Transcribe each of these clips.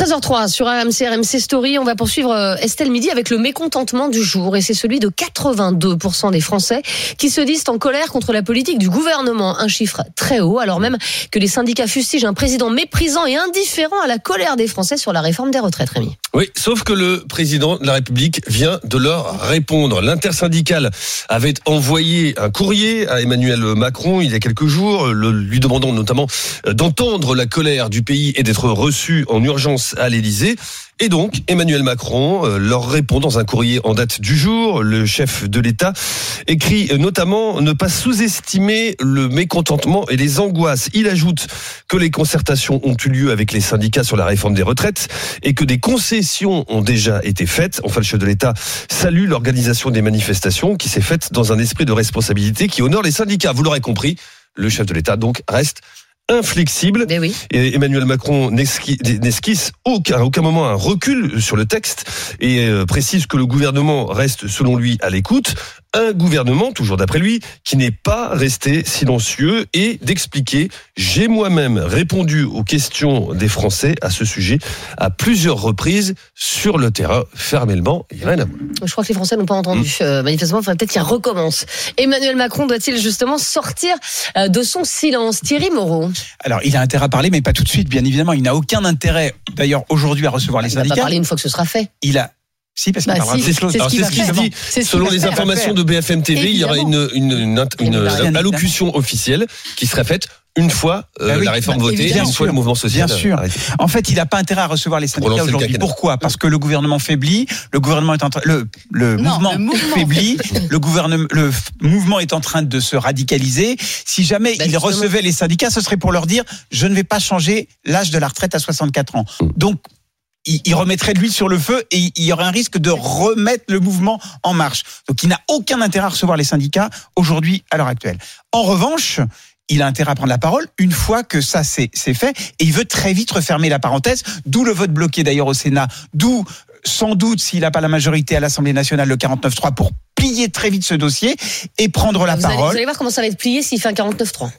13h03 sur RMC, RMC Story. On va poursuivre euh, Estelle Midi avec le mécontentement du jour. Et c'est celui de 82% des Français qui se disent en colère contre la politique du gouvernement. Un chiffre très haut, alors même que les syndicats fustigent un président méprisant et indifférent à la colère des Français sur la réforme des retraites, Rémi. Oui, sauf que le président de la République vient de leur répondre. L'intersyndicale avait envoyé un courrier à Emmanuel Macron il y a quelques jours, lui demandant notamment euh, d'entendre la colère du pays et d'être reçu en urgence à l'Élysée. Et donc, Emmanuel Macron euh, leur répond dans un courrier en date du jour. Le chef de l'État écrit notamment ne pas sous-estimer le mécontentement et les angoisses. Il ajoute que les concertations ont eu lieu avec les syndicats sur la réforme des retraites et que des concessions ont déjà été faites. Enfin, le chef de l'État salue l'organisation des manifestations qui s'est faite dans un esprit de responsabilité qui honore les syndicats. Vous l'aurez compris, le chef de l'État donc reste inflexible. Oui. Et Emmanuel Macron n'esqui- n'esquisse aucun, à aucun moment un recul sur le texte et euh, précise que le gouvernement reste, selon lui, à l'écoute. Un gouvernement, toujours d'après lui, qui n'est pas resté silencieux et d'expliquer j'ai moi-même répondu aux questions des Français à ce sujet à plusieurs reprises sur le terrain. Fermellement, il n'y a rien à voir. Je crois que les Français n'ont pas entendu. Mm. Euh, manifestement, il faudrait peut-être qu'il recommence. Emmanuel Macron doit-il justement sortir euh, de son silence? Thierry Moreau Alors, il a intérêt à parler, mais pas tout de suite, bien évidemment. Il n'a aucun intérêt, d'ailleurs, aujourd'hui, à recevoir les Il va pas syndicats. parler une fois que ce sera fait. Il a. Si, parce qu'il Bah, si, c'est ce ce qui se dit. Ce Selon les faire. informations de BFM TV, il y aura une, une, une, une, Évidemment. allocution officielle qui serait faite une fois euh, Bah oui, la réforme bah, votée, évidemment. une fois le mouvement social. Bien sûr. arrêté. En fait, il n'a pas intérêt à recevoir les syndicats aujourd'hui. Pourquoi? Parce que le gouvernement faiblit, le gouvernement est en train, le, le, Non, mouvement le mouvement faiblit, le gouvernement, le mouvement est en train de se radicaliser. Si jamais Bah, il recevait les syndicats, ce serait pour leur dire je ne vais pas changer l'âge de la retraite à 64 ans. Mm. Donc il, il remettrait de l'huile sur le feu et il y aurait un risque de remettre le mouvement en marche. Donc il n'a aucun intérêt à recevoir les syndicats aujourd'hui à l'heure actuelle. En revanche, il a intérêt à prendre la parole une fois que ça c'est fait et il veut très vite refermer la parenthèse, d'où le vote bloqué d'ailleurs au Sénat, d'où sans doute s'il n'a pas la majorité à l'Assemblée nationale le 49-3 pour plier très vite ce dossier et prendre la vous, allez, vous parole. allez voir comment ça va être plié s'il fait un 49-3.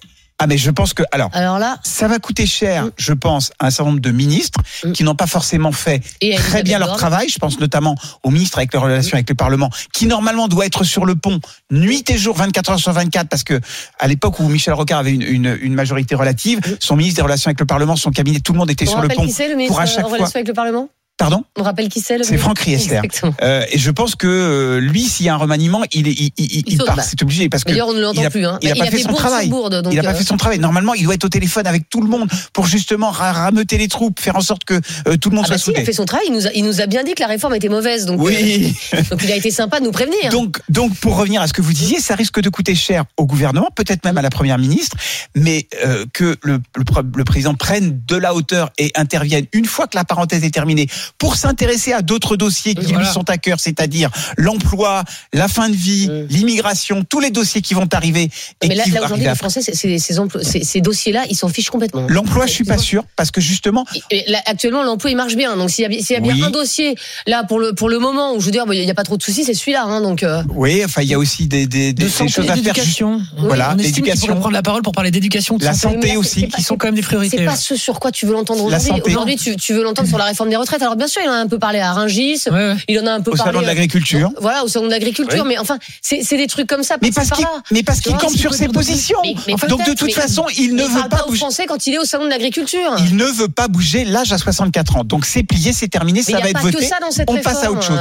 Ah mais je pense que alors Alors là, ça va coûter cher, Mm. je pense, à un certain nombre de ministres Mm. qui n'ont pas forcément fait Et très bien leur travail. Je pense notamment au ministre avec les relations avec le Parlement, qui normalement doit être sur le pont nuit et jour, 24 heures sur 24, parce que à l'époque où Michel Rocard avait une, une, une majorité relative, son ministre des relations avec le Parlement, son cabinet, tout le monde était on sur le pont. qui c'est le ministre pour à chaque en fois- relation avec le Parlement? Pardon On rappelle qui c'est C'est Franck Riester. Euh, et je pense que euh, lui, s'il y a un remaniement, il, est, il, il, il, Il saute, part. bah. C'est obligé parce que D'ailleurs, on ne l'entend plus. Hein. il a pas fait son travail. bourde, donc, il n'a pas euh, fait son travail. Normalement, il doit être au téléphone avec tout le monde pour justement ra- rameuter les troupes, faire en sorte que euh, tout le monde Ah bah soit si, il a soudé. fait son travail. Il nous, a, il nous a bien dit que la réforme était mauvaise. Donc, Oui. donc il a été sympa de nous prévenir. Donc, donc, pour revenir à ce que vous disiez, ça risque de coûter cher au gouvernement, peut-être même à la première ministre, mais que le, le, pre- le président prenne de la hauteur et intervienne une fois que la parenthèse est terminée pour s'intéresser à d'autres dossiers qui Voilà. lui sont à cœur, c'est-à-dire l'emploi, la fin de vie, Mm. l'immigration, tous les dossiers qui vont arriver. Et mais là, aujourd'hui, les. Français, c'est- c'est- ces, emplois- ces- ces dossiers-là, ils s'en fichent complètement. L'emploi, je suis pas sûr, parce que justement, Et là, actuellement, l'emploi, il marche bien. Donc, s'il y a, y bien Oui. un dossier, là, pour le, pour le moment, où je veux dire, bon, il n'y a pas trop de soucis, c'est celui-là. Hein, donc, euh, oui, enfin, il y a aussi des, des, des, de des choses à faire. d'éducation. Voilà, l'éducation. prendre la parole pour parler d'éducation. de La santé, aussi, c'est qui sont quand même des c'est priorités. pas ce sur quoi tu veux l'entendre aujourd'hui. Aujourd'hui, tu, tu veux l'entendre sur la réforme des retraites. Alors, bien sûr, il en a un peu parlé à Rungis. Ouais, ouais. Il en a un peu Au parlé. salon de euh, l'agriculture. Voilà, au salon de l'agriculture. Oui. Mais enfin, c'est des trucs comme ça. Mais parce qu'il, mais parce qu'il campe sur pas ses positions. Mais- mais Donc de toute mais- façon, il ne il veut pas aux bouger. Français quand il est au salon de l'agriculture. Il ne veut pas bouger l'âge à 64 ans. Donc c'est plié, c'est terminé, Mais ça va être pas voté. que ça dans cette on passe à autre chose.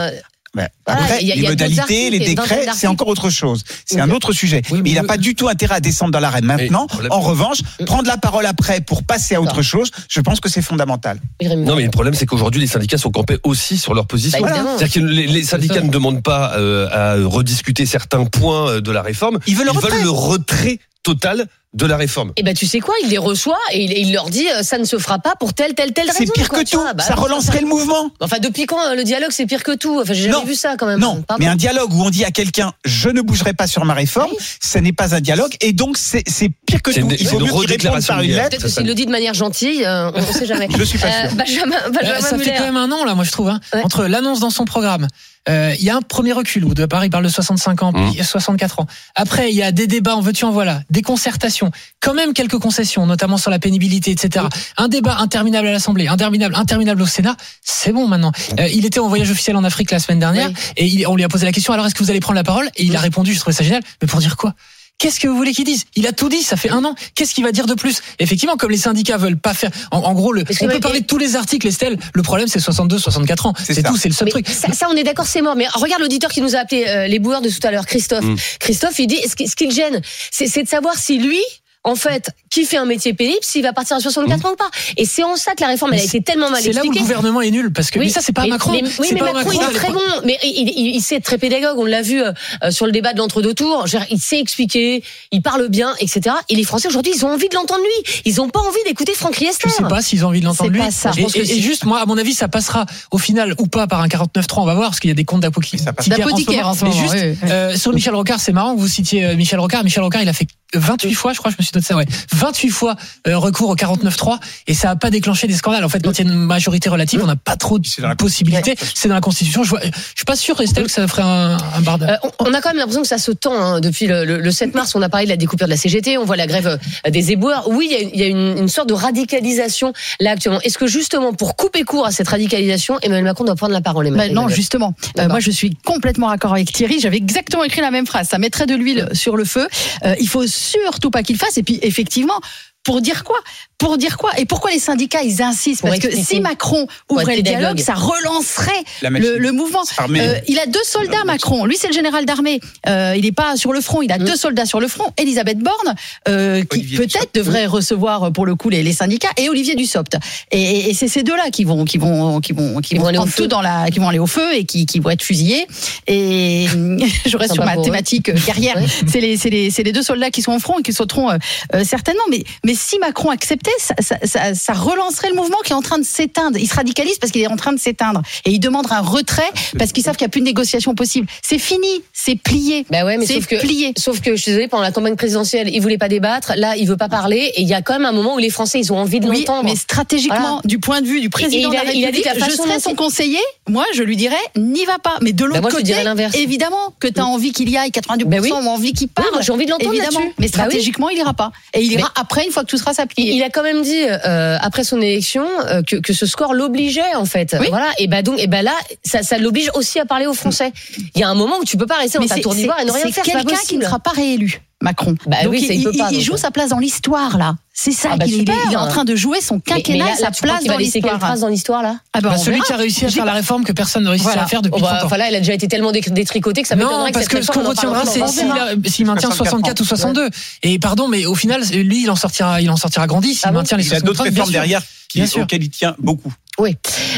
Ouais. Après, il y a- il y les a modalités, les décrets, c'est encore autre chose. C'est un autre sujet. Oui, mais mais il n'a le- pas du tout intérêt à descendre dans l'arène maintenant. En revanche, prendre la parole après pour passer à autre chose, je pense que c'est fondamental. Non, mais le problème, c'est qu'aujourd'hui, les syndicats sont campés aussi sur leur position. Bah. C'est-à-dire que les, les syndicats ne demandent pas euh, à rediscuter certains points euh, de la réforme. Ils veulent le retrait. veulent le retrait total de la réforme. Eh ben tu sais quoi, il les reçoit et il, il leur dit euh, ça ne se fera pas pour telle telle telle raison. C'est pire quoi, que tout. vois. Bah, Ça relancerait le mouvement. Enfin depuis quand euh, le dialogue c'est pire que tout? Enfin j'ai jamais Non. vu ça quand même. Non, Pardon. mais un dialogue où on dit à quelqu'un je ne bougerai pas sur ma réforme, Oui. ce n'est pas un dialogue et donc c'est pire que C'est tout. une- Il faut une mieux qu'il réponde redéclaration par de une lettre. Peut-être s'il le dit de manière gentille, euh, on ne sait jamais. Je suis pas sûr. Benjamin, Euh, Benjamin ça fait quand même un an là, moi je trouve, hein, Ouais. entre l'annonce dans son programme, il y a un premier recul où de part il parle de 65 ans, Mmh. puis 64 ans. Après, il y a des débats en veux-tu en voilà, des concertations, quand même quelques concessions, notamment sur la pénibilité, etc. Un débat interminable à l'Assemblée, interminable, interminable au Sénat. C'est bon maintenant. Euh, il était en voyage officiel en Afrique la semaine dernière Oui. et il- on lui a posé la question. Alors est-ce que vous allez prendre la parole? Et il a répondu. Je trouvais ça génial. Mais pour dire quoi? Qu'est-ce que vous voulez qu'il dise Il a tout dit, ça fait un an. Qu'est-ce qu'il va dire de plus? Effectivement, comme les syndicats veulent pas faire, en, en gros, le, on peut parler et- de tous les articles, Estelle. Le problème, c'est 62, 64 ans. C'est tout, c'est le seul Mais truc. ça, ça, on est d'accord, c'est mort. Mais regarde l'auditeur qui nous a appelé euh, les boueurs de tout à l'heure, Christophe. Mm. Christophe, il dit, ce qui, ce qui le gêne, c'est c'est de savoir si lui, en fait, qui fait un métier pénible, s'il va partir à 64 ans ou pas? Et c'est en ça que la réforme, elle a Mais été tellement mal C'est là où le expliquée. gouvernement est nul parce que mais ça c'est pas mais- Macron. mais- oui, C'est mais pas Macron, il est très bon. Mais il, il, il sait être très pédagogue. On l'a vu euh, euh, sur le débat de l'entre-deux tours. Je veux dire, Il sait expliquer, il parle bien, etc. Et les Français aujourd'hui, ils ont envie de l'entendre lui. Ils ont pas envie d'écouter Franck Je Riester. sais pas s'ils ont envie de l'entendre C'est lui. pas ça. Je Et, pense que et- juste, moi, à mon avis, ça passera au final ou pas par un 49.3, on va voir, parce qu'il y a des comptes d'apocalypse. ça passe. D'apothicaire en ce moment, Mais juste, oui, oui. euh, sur Michel Rocard, c'est marrant que vous citiez euh, Michel Rocard. Michel Rocard, il a fait 28 fois, je crois, je me suis noté ça, ouais. 28 fois euh, recours au 49.3 et ça a pas déclenché des scandales. En fait, quand il y a une majorité relative, on n'a pas trop de possibilités. C'est dans la Constitution. Je, vois, je suis pas sûr, Estelle, que ça ferait un, un. Euh, on a quand même l'impression que ça se tend hein, depuis le, le- le 7 mars. On a parlé de la découpure de la CGT, on voit la grève euh, des éboueurs. Oui, il y a, une- il y a une, une sorte de radicalisation là actuellement. Est-ce que justement, pour couper court à cette radicalisation, Emmanuel Macron doit prendre la parole Bah, Emmanuel non, Emmanuel justement. Euh, moi, je suis complètement d'accord avec Thierry. J'avais exactement écrit la même phrase. Ça mettrait de l'huile sur le feu. Euh, il faut surtout pas qu'il fasse. Et puis, effectivement, pour dire quoi? Pour dire quoi? Et pourquoi les syndicats ils insistent? Parce que si Macron ouvrait le dialogue, ça relancerait le, le mouvement. Euh, il a deux soldats, Macron. Lui, c'est le général d'armée. Euh, il n'est pas sur le front. Il a Mm. deux soldats sur le front. Elisabeth Borne, euh, qui peut-être devrait recevoir euh, pour le coup les, les syndicats, et Olivier Dussopt. Et, et c'est ces deux-là qui vont, qui vont, qui vont, qui vont vont aller au feu. tout dans la, qui vont aller au feu et qui, qui vont être fusillés. Et je reste sur ma thématique carrière. Ouais. C'est les, c'est les, c'est les deux soldats qui sont au front et qui sauteront euh, euh, certainement. Mais, mais si Macron acceptait, ça, ça, ça, ça relancerait le mouvement qui est en train de s'éteindre. Il se radicalise parce qu'il est en train de s'éteindre. Et il demande un retrait parce qu'ils savent qu'il n'y a plus de négociation possible. C'est fini, c'est plié. Bah ouais, mais C'est sauf que, plié. sauf que je suis désolée, pendant la campagne présidentielle, il voulait pas débattre. Là, il veut pas parler. Et il y a quand même un moment où les Français, ils ont envie de Oui, l'entendre. mais stratégiquement, Voilà. du point de vue du président Et il a- de la il a dit République, que la je serais son il- conseiller. Moi, je lui dirais, n'y va pas. Mais de l'autre Bah, je lui côté, dirais l'inverse. évidemment que tu as envie qu'il y aille, 92% Bah oui. ont envie qu'il Oui, parle. moi, j'ai envie de l'entendre évidemment. là-dessus. Mais Bah oui. stratégiquement, il ira pas. Et il ira après, une fois que tout sera Il, s'appliquer. il a quand même dit euh, après son élection euh, que, que ce score l'obligeait en fait. Oui. Voilà. Et bah donc et bah là ça, ça l'oblige aussi à parler aux Français. Il y a un moment où tu peux pas rester dans ta tour d'ivoire et ne rien faire. C'est quelqu'un qui ne sera pas réélu. Macron. Bah donc oui, il il, peut pas, il donc. joue sa place dans l'histoire là. C'est ça Ah bah qu'il il est, super. il est en train de jouer son Mais- mais quinquennat là, sa place dans quelle l'histoire. trace dans l'histoire là? Ah bah, Bah, on celui verra. qui a réussi à faire la réforme que personne ne réussit Voilà. à faire depuis Oh bah, 30 ans. enfin là, il a déjà été tellement dé- détricoté que ça Non, m'étonnerait parce que, ce qu'on retiendra, c'est s'il 20 ans. a- s'il maintient 64 ou 62. Et pardon, mais au final, lui, il en sortira, il en sortira grandi s'il Ah bon maintient les Il a d'autres 63. réformes derrière qui, Bien sûr. auxquelles il tient beaucoup. Oui.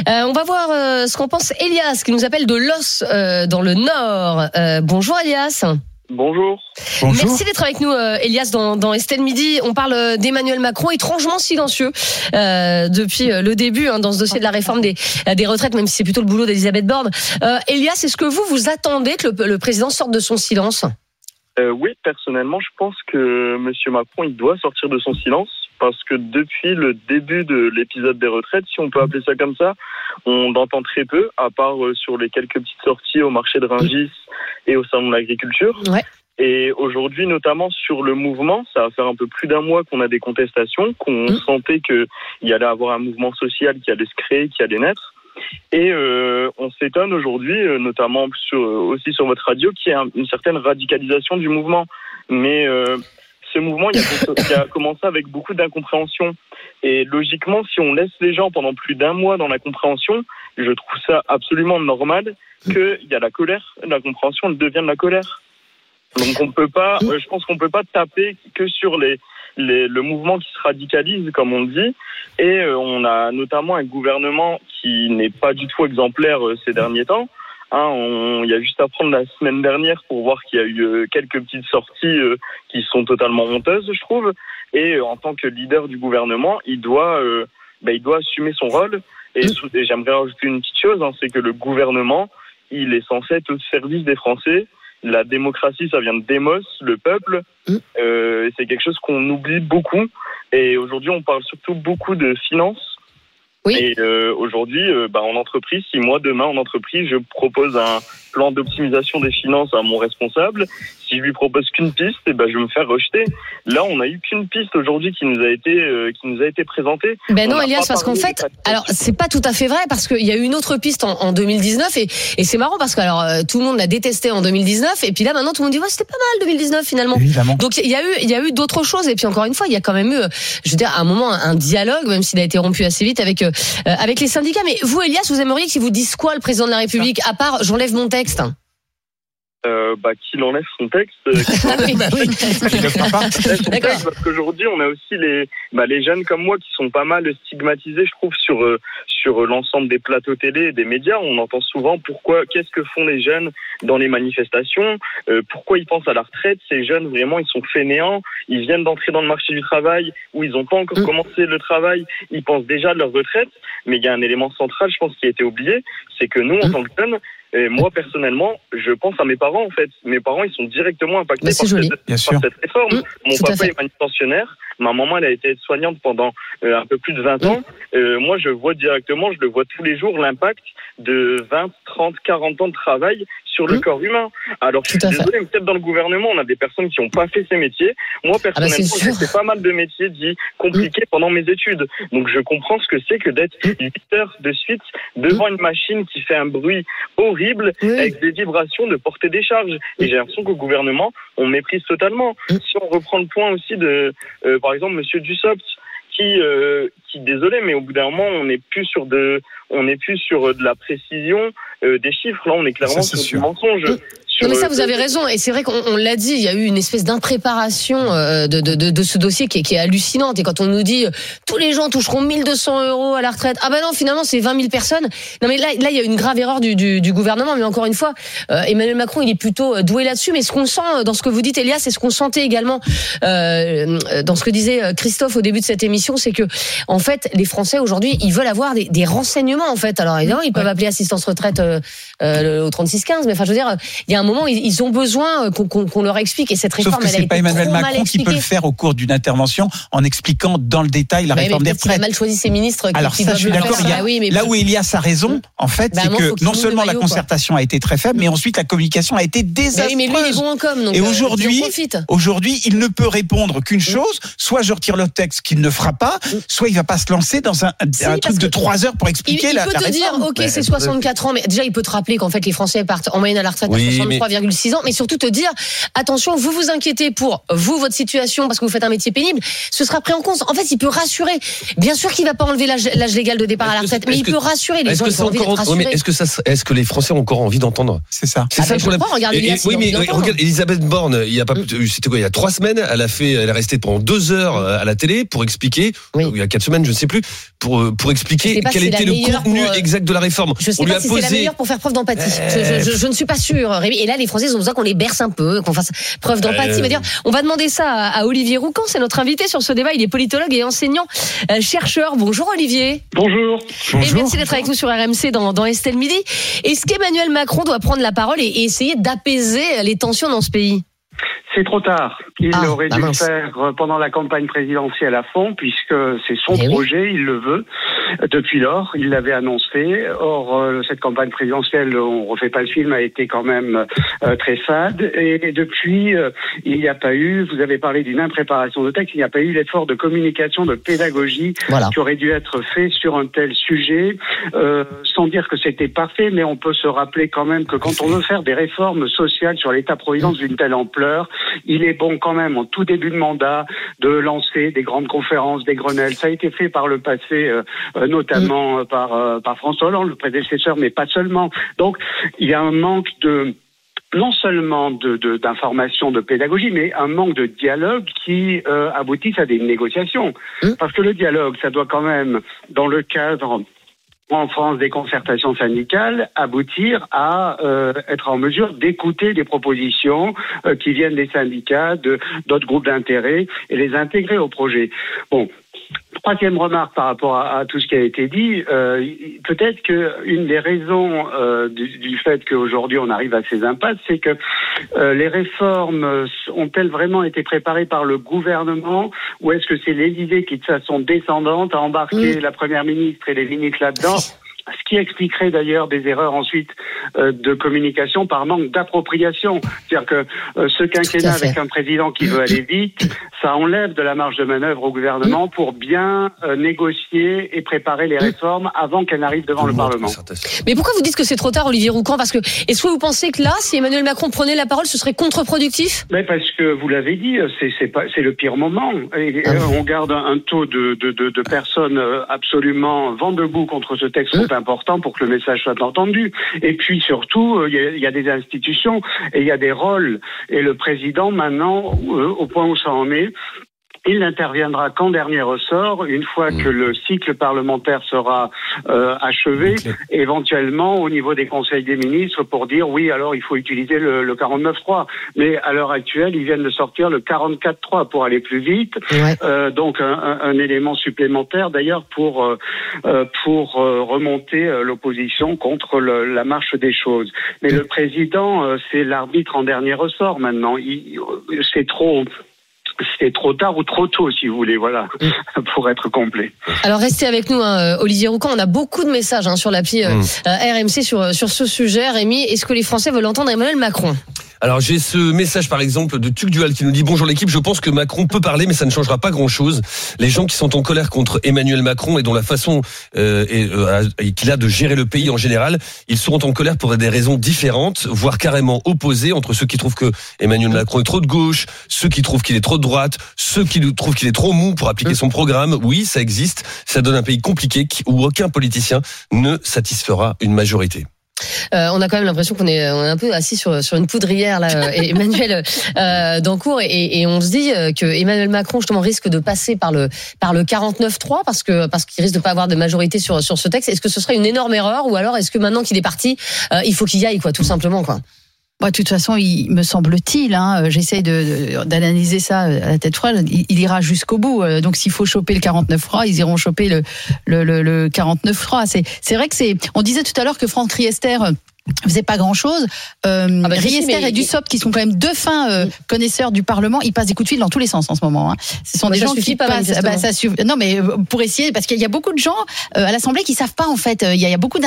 Euh, on va voir euh, ce qu'en pense Elias, qui nous appelle de Los euh, dans le Nord. Euh, bonjour Elias. Bonjour. Merci d'être avec nous, euh, Elias, dans, dans Estelle Midi. On parle euh, d'Emmanuel Macron, étrangement silencieux euh, depuis euh, le début hein, dans ce dossier de la réforme des, des retraites, même si c'est plutôt le boulot d'Elisabeth Borne. Euh, Elias, est-ce que vous, vous attendez que le, le président sorte de son silence? Euh, oui, personnellement, je pense que Monsieur Macron, il doit sortir de son silence parce que depuis le début de l'épisode des retraites, si on peut appeler ça comme ça, on entend très peu, à part euh, sur les quelques petites sorties au marché de Rungis et au salon de l'agriculture. Ouais. Et aujourd'hui, notamment sur le mouvement, ça va faire un peu plus d'un mois qu'on a des contestations, qu'on Mm. sentait qu'il y allait avoir un mouvement social qui allait se créer, qui allait naître. Et euh, on s'étonne aujourd'hui, euh, notamment sur, aussi sur votre radio, qu'il y ait un- une certaine radicalisation du mouvement. Mais euh, ce mouvement, il a, a commencé avec beaucoup d'incompréhension. Et logiquement, si on laisse les gens pendant plus d'un mois dans la compréhension, je trouve ça absolument normal qu'il y a la colère, la compréhension elle devient de la colère. Donc on peut pas, euh, je pense qu'on peut pas taper que sur les, les- le mouvement qui se radicalise, comme on dit. Et euh, on a notamment un gouvernement qui n'est pas du tout exemplaire euh, ces derniers temps. Hein, on- il y a juste à prendre la semaine dernière pour voir qu'il y a eu euh, quelques petites sorties euh, qui sont totalement honteuses, je trouve. Et euh, en tant que leader du gouvernement, il doit, euh, bah, il doit assumer son rôle. Et, et j'aimerais rajouter une petite chose, hein, c'est que le gouvernement, il est censé être au service des Français. La démocratie, ça vient de démos, le peuple. Mm. Euh, c'est quelque chose qu'on oublie beaucoup. Et aujourd'hui, on parle surtout beaucoup de finances. Oui. Et euh, aujourd'hui, euh, bah, en entreprise, si moi demain en entreprise, je propose un plan d'optimisation des finances à mon responsable, si je lui propose qu'une piste, et ben je vais me faire rejeter. Là, on n'a eu qu'une piste aujourd'hui qui nous a été euh, qui nous a été présentée. Ben On non, Elias, parce qu'en fait, alors c'est pas tout à fait vrai parce qu'il y a eu une autre piste en, en 2019 et, et c'est marrant parce que alors euh, tout le monde l'a détesté en 2019 et puis là maintenant tout le monde dit ouais c'était pas mal 2019 finalement. Évidemment. Donc il y a eu il y a eu d'autres choses et puis encore une fois il y a quand même eu je veux dire à un moment un dialogue même s'il a été rompu assez vite avec euh, avec les syndicats. Mais vous Elias vous aimeriez qu'il vous dise quoi le président de la République à part j'enlève mon texte? Euh, bah, qu'il enlève son texte. euh, bah oui. Il pas. parce qu'aujourd'hui, on a aussi les, bah, les jeunes comme moi qui sont pas mal stigmatisés, je trouve, sur, euh, sur l'ensemble des plateaux télé et des médias. On entend souvent pourquoi, qu'est-ce que font les jeunes dans les manifestations, euh, pourquoi ils pensent à la retraite. Ces jeunes, vraiment, ils sont fainéants. Ils viennent d'entrer dans le marché du travail où ils n'ont pas encore Mm. commencé le travail. Ils pensent déjà à leur retraite. Mais il y a un élément central, je pense, qui a été oublié, c'est que nous, en Mm. tant que jeunes, et moi personnellement, je pense à mes parents en fait. Mes parents, ils sont directement impactés par, joli. cette, Bien par cette réforme. Mmh, Mon papa est manutentionnaire, ma maman elle a été soignante pendant euh, un peu plus de 20 Mmh. ans. Euh, moi, je vois directement, je le vois tous les jours l'impact de 20, 30, 40 ans de travail sur le Mmh. corps humain. Alors, je suis désolé, mais peut-être dans le gouvernement, on a des personnes qui n'ont pas fait ces métiers. Moi, bah, personnellement, j'ai fait pas mal de métiers dits compliqués pendant mes études. Donc, je comprends ce que c'est que d'être 8 heures de suite devant une machine qui fait un bruit horrible avec des vibrations de porter des charges. Et j'ai l'impression qu'au gouvernement, on méprise totalement. Si on reprend le point aussi de, euh, par exemple, Monsieur Dussopt, qui, euh, qui, désolé, mais au bout d'un moment, on n'est plus sur de, on n'est plus sur euh, de la précision euh, des chiffres. Là, on est clairement Ça, sur sûr. du mensonge. Sur, Non mais ça vous avez raison et c'est vrai qu'on on l'a dit il y a eu une espèce d'impréparation euh, de, de, de, de ce dossier qui est, qui est hallucinante. Et quand on nous dit euh, tous les gens toucheront 1200 euros à la retraite ah ben non finalement c'est 20 000 personnes. Non mais là là il y a une grave erreur du, du, du gouvernement. Mais encore une fois euh, Emmanuel Macron il est plutôt euh, doué là-dessus. Mais ce qu'on sent dans ce que vous dites Elias c'est ce qu'on sentait également euh, dans ce que disait Christophe au début de cette émission c'est que en fait les Français aujourd'hui ils veulent avoir des, des renseignements en fait. Alors évidemment ils peuvent appeler assistance retraite euh, euh, au 3615 mais enfin je veux dire il y a un moment, ils, ils ont besoin euh, qu'on leur explique. Et cette Sauf réforme, que elle a été pas Emmanuel trop mal Macron qui peut le faire au cours d'une intervention en expliquant dans le détail la mais réforme des peut-être qu'il a retraites. mal choisi ses ministres. qui- Alors qui ça, je suis le faire. d'accord. il y a- Bah oui, mais Là où Elias a raison, en fait, Bah, c'est que non seulement le la quoi. concertation a été très faible, mais ensuite la communication a été Bah désastreuse. oui, mais lui, il est bon en com. Donc, Et euh, aujourd'hui. Aujourd'hui, il ne peut répondre qu'une chose soit je retire le texte qu'il ne fera pas, soit il va pas se lancer dans un, Si, truc de trois heures pour Il, expliquer il la, peut la te dire, ok, c'est 64 ans, mais déjà, il peut te rappeler qu'en fait, les Français partent en moyenne à la retraite Oui, à 63,6 ans, mais surtout te dire, attention, vous vous inquiétez pour vous, votre situation, parce que vous faites un métier pénible, ce sera pris en compte. En fait, il peut rassurer. Bien sûr qu'il va pas enlever l'âge légal de départ à la retraite, mais il peut rassurer. Les Est-ce gens, rassurés. est-ce que ça, est-ce que les Français ont encore envie d'entendre? C'est ça. C'est Ah, ça il oui, mais regarde, Elisabeth Borne, il y a pas, c'était quoi, il y a trois semaines, elle a fait, elle est restée pendant deux heures euh, à la télé pour expliquer, Oui. ou il y a quatre semaines, je ne sais plus, pour euh, pour expliquer quel était le contenu pour, euh, exact de la réforme. Je sais On lui pas a si c'est la posé. meilleure pour faire preuve d'empathie. Je, je- je- je ne suis pas sûre, Rémi. Et là, les Français ils ont besoin qu'on les berce un peu, qu'on fasse preuve d'empathie. Euh. Mais dire, on va demander ça à, à Olivier Roucan, c'est notre invité sur ce débat. Il est politologue et enseignant euh, chercheur. Bonjour Olivier. Bonjour. Et merci d'être avec nous sur RMC dans, dans Estelle Midi. Est-ce qu'Emmanuel Macron doit prendre la parole et, et essayer d'apaiser les tensions dans ce pays? C'est trop tard. Il Ah, aurait bah dû le faire euh, pendant la campagne présidentielle à fond, puisque c'est son Eh oui. projet, il le veut. Depuis lors, il l'avait annoncé. Or, euh, cette campagne présidentielle, on refait pas le film, a été quand même euh, très fade. Et depuis, il n'y a pas eu, vous avez parlé d'une impréparation de texte, il n'y a pas eu l'effort de communication, de pédagogie Voilà. qui aurait dû être fait sur un tel sujet, euh, sans dire que c'était parfait, mais on peut se rappeler quand même que quand on veut faire des réformes sociales sur l'État-providence d'une telle ampleur, il est bon quand même en tout début de mandat de lancer des grandes conférences, des Grenelles. Ça a été fait par le passé, euh, euh, notamment euh, par, euh, par François Hollande, le prédécesseur, mais pas seulement. Donc il y a un manque de non seulement de- de- d'information, de, pédagogie, mais un manque de dialogue qui euh, aboutisse à des négociations. Hum. Parce que le dialogue, ça doit quand même, dans le cadre en France des concertations syndicales, aboutir à euh, être en mesure d'écouter des propositions euh, qui viennent des syndicats, de d'autres groupes d'intérêt et les intégrer au projet. Bon, Troisième remarque par rapport à, à tout ce qui a été dit, euh, peut-être que une des raisons euh, du, du fait qu'aujourd'hui on arrive à ces impasses, c'est que euh, les réformes ont-elles vraiment été préparées par le gouvernement ou est-ce que c'est l'Élysée qui, de façon descendante, a embarqué la première ministre et les ministres là-dedans ce qui expliquerait d'ailleurs des erreurs ensuite euh, de communication par manque d'appropriation. C'est-à-dire que euh, ce quinquennat avec un président qui veut aller vite, ça enlève de la marge de manœuvre au gouvernement pour bien euh, négocier et préparer les réformes avant qu'elles n'arrivent devant le Parlement. Mais pourquoi vous dites que c'est trop tard, Olivier Roucan? Parce que est-ce que vous pensez que là, si Emmanuel Macron prenait la parole, ce serait contre-productif? Mais parce que vous l'avez dit, c'est le pire moment. Et, euh, on garde un, un taux de, de, de, de personnes absolument vent debout contre ce texte trop important pour que le message soit entendu. Et puis surtout, euh, il y, a, des institutions et il y a des rôles. Et le président maintenant, euh, au point où ça en est. Il n'interviendra qu'en dernier ressort, une fois que le cycle parlementaire sera euh, achevé, éventuellement au niveau des conseils des ministres pour dire oui, alors il faut utiliser le, le 49.3. Mais à l'heure actuelle, ils viennent de sortir le 44.3 pour aller plus vite. Ouais. Euh, donc un, un- un élément supplémentaire d'ailleurs pour euh, pour euh, remonter euh, l'opposition contre le- la marche des choses. Mais le président, euh, c'est l'arbitre en dernier ressort maintenant. Il- euh, C'est trop. C'est trop tard ou trop tôt, si vous voulez, voilà, pour être complet. Alors restez avec nous, hein, Olivier Roucan. On a beaucoup de messages hein, sur l'appli euh, Mm. euh, RMC sur, sur ce sujet. Rémi, est-ce que les Français veulent entendre Emmanuel Macron? Alors j'ai ce message par exemple de Tuc Dual qui nous dit bonjour l'équipe, je pense que Macron peut parler mais ça ne changera pas grand-chose. Les gens qui sont en colère contre Emmanuel Macron et dont la façon euh, euh, qu'il a de gérer le pays en général, ils seront en colère pour des raisons différentes, voire carrément opposées entre ceux qui trouvent que Emmanuel Macron est trop de gauche, ceux qui trouvent qu'il est trop de droite, ceux qui trouvent qu'il est trop mou pour appliquer son programme. Oui, ça existe, ça donne un pays compliqué où aucun politicien ne satisfera une majorité. Euh, on a quand même l'impression qu'on est, on est un peu assis sur, sur une poudrière là, euh, et Emmanuel euh, Dancourt, et, et on se dit euh, que Emmanuel Macron justement risque de passer par le par le 49-3 parce que parce qu'il risque de pas avoir de majorité sur sur ce texte. Est-ce que ce serait une énorme erreur ou alors est-ce que maintenant qu'il est parti, euh, il faut qu'il y aille quoi, tout simplement quoi? De toute façon, il me semble-t-il, hein, euh, j'essaye d'analyser ça euh, à la tête froide, il, ira jusqu'au bout. Euh, Donc, s'il faut choper le 49 froid, ils iront choper le, le, le, le 49 froid. C'est, c'est vrai que c'est. On disait tout à l'heure que Franck Riester. Faisait pas grand chose. Euh, Ah bah, Riester mais- et Dussopt, qui sont quand même deux fins euh, connaisseurs du Parlement, ils passent des coups de fil dans tous les sens en ce moment. Hein. Ce sont Mais des ça gens suffit qui pas, passent. bah, ça suffit- Non, mais euh, pour essayer, parce qu'il y a beaucoup de gens euh, à l'Assemblée qui savent pas en fait. Il y a, il y a beaucoup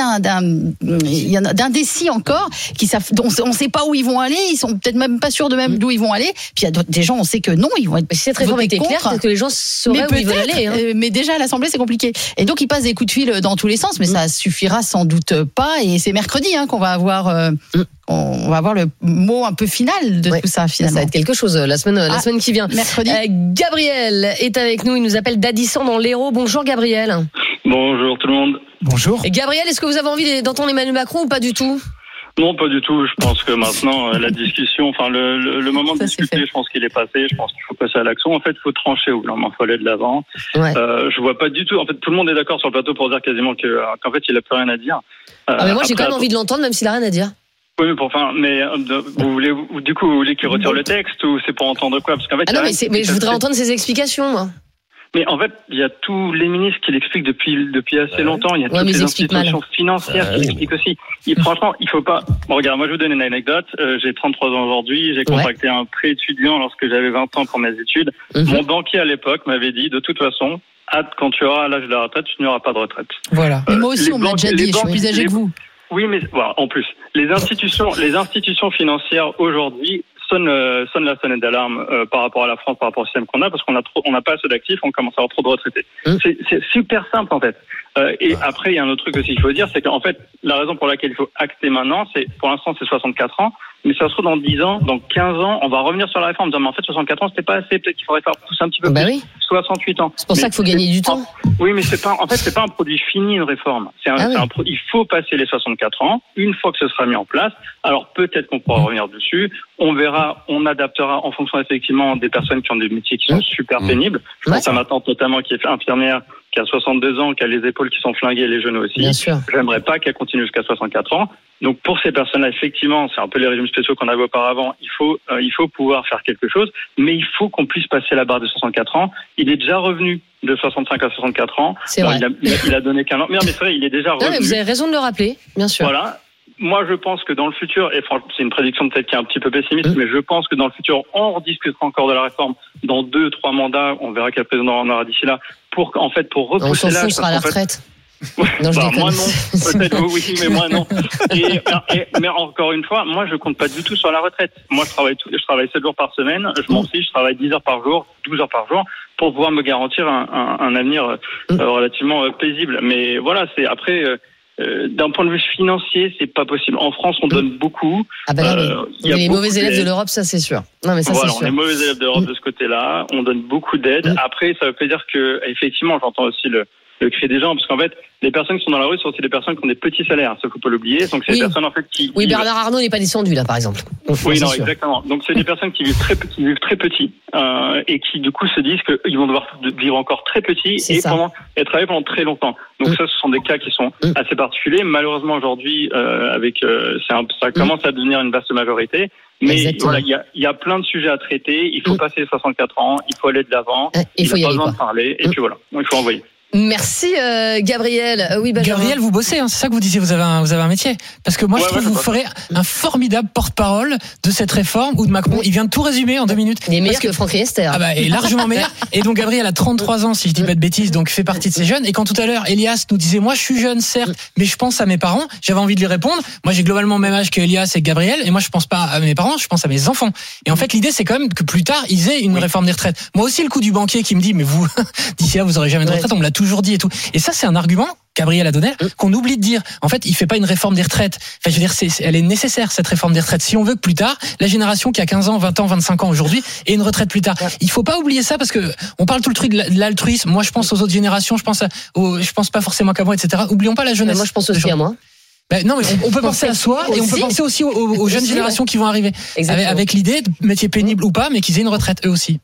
d'indécis encore qui savent. dont on sait pas où ils vont aller. Ils sont peut-être même pas sûrs de même d'où ils vont aller. Puis il y a des gens, on sait que non, ils vont être. Était claire, contre. peut-être que les gens sauraient où ils veulent aller. hein. mais déjà à l'Assemblée c'est compliqué. Et donc ils passent des coups de fil dans tous les sens, mais ça suffira sans doute pas. Et c'est mercredi hein, qu'on va avoir, euh, on va avoir le mot un peu final de Ouais. tout ça Ça finalement. va être quelque chose euh, la semaine la Ah, semaine qui vient. Mercredi. Euh, Gabriel est avec nous. Il nous appelle d'Addisson dans l'Hérault. Bonjour Gabriel. Bonjour tout le monde. Bonjour. Et Gabriel, est-ce que vous avez envie d'entendre Emmanuel Macron ou pas du tout? Non, pas du tout. Je pense que maintenant, euh, la discussion, enfin, le, le, le moment de Ça, discuter, je pense qu'il est passé. Je pense qu'il faut passer à l'action. En fait, il faut trancher ou il faut aller de l'avant. Ouais. Euh, je vois pas du tout. En fait, tout le monde est d'accord sur le plateau pour dire quasiment que, euh, qu'en fait, il a plus rien à dire. Euh, Ah mais moi j'ai quand même envie de l'entendre même s'il a rien à dire. Oui, mais pour, enfin, mais euh, vous voulez, du coup, vous voulez qu'il retire le texte ou c'est pour entendre quoi? Parce qu'en fait, Ah il y a non mais, je voudrais entendre ses explications moi. Mais en fait, il y a tous les ministres qui l'expliquent depuis depuis assez Ouais. longtemps. Il y a Ouais, toutes les mal. institutions financières qui l'expliquent aussi. Il, franchement, il faut pas. Bon, regarde, moi, je vous donne une anecdote. Euh, j'ai 33 ans aujourd'hui. J'ai contracté un prêt étudiant lorsque j'avais 20 ans pour mes études. Mhm. Mon banquier à l'époque m'avait dit, de toute façon, quand tu auras l'âge de la retraite, tu n'auras pas de retraite. Voilà. Mais Euh, moi aussi les on me l'a déjà dit. Je suis banques- plus âgé que vous. Oui, mais voilà, en plus, les institutions, les institutions financières aujourd'hui sonnent, euh, sonnent la sonnette d'alarme euh, par rapport à la France, par rapport au système qu'on a, parce qu'on a trop, on n'a pas assez d'actifs, on commence à avoir trop de retraités. Hum. C'est, c'est super simple en fait. Euh, et après, il y a un autre truc aussi qu'il faut dire, c'est qu'en fait, la raison pour laquelle il faut acter maintenant, c'est pour l'instant c'est 64 ans, mais ça se trouve dans 10 ans, dans 15 ans, on va revenir sur la réforme, en disant mais en fait 64 ans c'était pas assez, peut-être qu'il faudrait faire pousser un petit peu Bah plus. oui. 68 ans. C'est pour ça Mais qu'il faut gagner du temps. oui, mais c'est pas. En fait, c'est pas un produit fini une réforme. C'est un, Ah oui. c'est un pro- Il faut passer les 64 ans. Une fois que ce sera mis en place, alors peut-être qu'on pourra revenir dessus. On verra, on adaptera en fonction effectivement des personnes qui ont des métiers qui sont super Mmh. pénibles. Je Ouais. pense à ma tante notamment qui est infirmière, qui a 62 ans, qui a les épaules qui sont flinguées et les genoux aussi. Bien sûr. J'aimerais pas qu'elle continue jusqu'à 64 ans. Donc pour ces personnes-là, effectivement, c'est un peu les régimes spéciaux qu'on avait auparavant. Il faut, euh, il faut pouvoir faire quelque chose, mais il faut qu'on puisse passer la barre de 64 ans. Il est déjà revenu de 65 à 64 ans. C'est vrai. il, a, il, a, il a donné qu'un an. Mais, non, mais c'est vrai, il est déjà Non, mais revenu. vous avez raison de le rappeler, bien sûr. Voilà. Moi, je pense que dans le futur, et franchement, c'est une prédiction peut-être qui est un petit peu pessimiste, Mm. mais je pense que dans le futur, on rediscutera encore de la réforme dans deux, trois mandats. On verra quel président on aura d'ici là. Pour, en fait, pour On repousser s'en fout, on l'âge. sera à la retraite. Non, je bah, moi non, peut-être vous, oui, mais moi non. Et, et- mais encore une fois, moi je compte pas du tout sur la retraite. Moi je travaille, tout, je travaille 7 jours par semaine, je m'en fiche, je travaille 10 heures par jour, 12 heures par jour, pour pouvoir me garantir un, un, un avenir euh, relativement euh, paisible. Mais voilà, c'est après. euh, euh, d'un point de vue financier, c'est pas possible. En France, on donne beaucoup. Ah bah Euh, y a est les mauvais élèves de l'Europe, ça c'est sûr. Non, mais ça voilà, c'est on est sûr. mauvais élèves d'Europe Mm. de ce côté-là. On donne beaucoup d'aide. Mm. Après, ça veut pas dire que, effectivement, j'entends aussi le, le cri des gens, parce qu'en fait, les personnes qui sont dans la rue sont aussi des personnes qui ont des petits salaires. Ça, faut pas l'oublier. Donc, c'est Oui. des personnes, en fait, qui. Oui, qui- Bernard Arnault n'est pas descendu là, par exemple. Oui, non, sûr. exactement. Donc, c'est des personnes qui vivent très, qui vivent très petits, euh, et qui, du coup, se disent qu'ils vont devoir vivre encore très petits C'est et pendant, et travailler pendant très longtemps. Donc, Mm. ça, ce sont des cas qui sont Mm. assez particuliers. Malheureusement, aujourd'hui, euh, avec, euh, un- ça commence à devenir une vaste majorité. Mais Mm. Voilà, il y a, il y a plein de sujets à traiter. Il faut Mm. passer les 64 ans. Il faut aller de l'avant. Ouais, Il faut y a pas aller, besoin quoi. de parler. Et Mm. puis voilà, il faut envoyer. Merci euh, Gabriel. Euh, oui, Benjamin. Gabriel, vous bossez, hein, c'est ça que vous disiez, vous avez un, vous avez un métier. Parce que moi, Ouais, je trouve ouais, que vous ferez un formidable porte-parole de cette réforme ou de Macron. Il vient de tout résumer en deux minutes. Il est meilleur que- que Franck Riester. Ah bah, et largement meilleur. Et donc Gabriel a 33 ans, si je dis pas de bêtises, donc fait partie de ces jeunes. Et quand tout à l'heure Elias nous disait, moi je suis jeune certes, mais je pense à mes parents, j'avais envie de lui répondre. Moi j'ai globalement le même âge que Elias et Gabriel, et moi je pense pas à mes parents, je pense à mes enfants. Et en fait l'idée c'est quand même que plus tard ils aient une réforme des retraites. Moi aussi le coup du banquier qui me dit, mais vous d'ici là vous aurez jamais de Ouais. retraite, on me l'a toujours dit et tout. Et ça c'est un argument. Gabriel a donné, qu'on oublie de dire. En fait, il fait pas une réforme des retraites. Enfin, je veux dire, elle est nécessaire, cette réforme des retraites. Si on veut que plus tard, la génération qui a 15 ans, 20 ans, 25 ans aujourd'hui ait une retraite plus tard. Il faut pas oublier ça parce que on parle tout le truc de la- de l'altruisme. Moi, je pense aux autres générations, je pense à, aux- je pense pas forcément qu'à moi, etc. Oublions pas la Mais jeunesse. moi, je pense aussi à moi. Ben, non, mais on, on peut penser à soi et on peut penser aussi aux, aux- aux jeunes Aussi, générations qui vont arriver. Avec, Exactement. avec l'idée, de métier pénible ou pas, mais qu'ils aient une retraite eux aussi.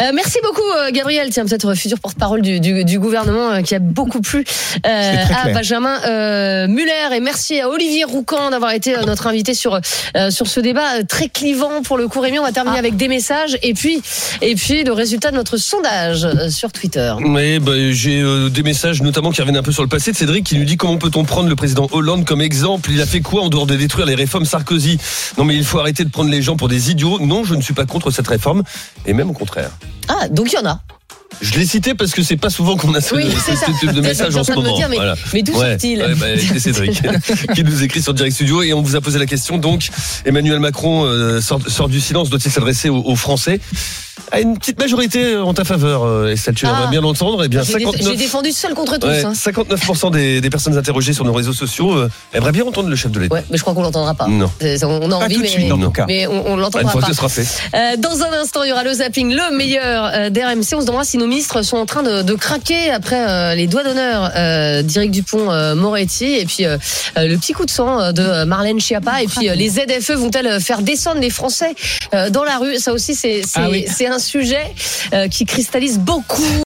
Euh, merci beaucoup, euh, Gabriel. Tiens, peut-être futur porte-parole du, du, du gouvernement euh, qui a beaucoup plu euh, à. Benjamin euh, Muller. Et merci à Olivier Roucan d'avoir été euh, notre invité sur euh, sur ce débat très clivant pour le coup. Rémi, on va terminer Ah. avec des messages et puis et puis le résultat de notre sondage sur Twitter. Oui, bah, j'ai euh, des messages notamment qui reviennent un peu sur le passé de Cédric qui nous dit comment peut-on prendre le président Hollande comme exemple Il a fait quoi en dehors de détruire les réformes Sarkozy? Non mais il faut arrêter de prendre les gens pour des idiots. Non, je ne suis pas contre cette réforme et même au contraire. Ah, donc il y en a. Je l'ai cité parce que c'est pas souvent qu'on a ce, Oui, c'est ce type de message en ce moment. dire, mais- Voilà. Mais d'où Ouais, sort-il ouais, bah, c'est Cédric qui nous écrit sur Direct Studio et on vous a posé la question donc Emmanuel Macron euh, sort, sort du silence doit-il s'adresser aux, aux Français? À une petite majorité en ta faveur euh, et ça tu Ah. aimerais bien l'entendre bien dé- 59 j'ai défendu seul contre tous. Ouais, hein. 59% des, des personnes interrogées sur nos réseaux sociaux euh, aimeraient bien entendre le chef de l'État. Ouais, mais je crois qu'on l'entendra pas. Non. On a Pas envie, tout de mais, suite, non. mais on, on Ah, Une l'entendra fois pas. que ce sera fait. Euh, dans un instant, il y aura le zapping, le meilleur euh, d'RMC. On se demandera si nos ministres sont en train de, de craquer après euh, les doigts d'honneur euh, d'Éric Dupont-Moretti et puis euh, euh, le petit coup de sang euh, de Marlène Schiappa. Et puis euh, les ZFE vont-elles faire descendre les Français euh, dans la rue? Ça aussi, c'est c'est- Ah oui. Un sujet euh, qui cristallise beaucoup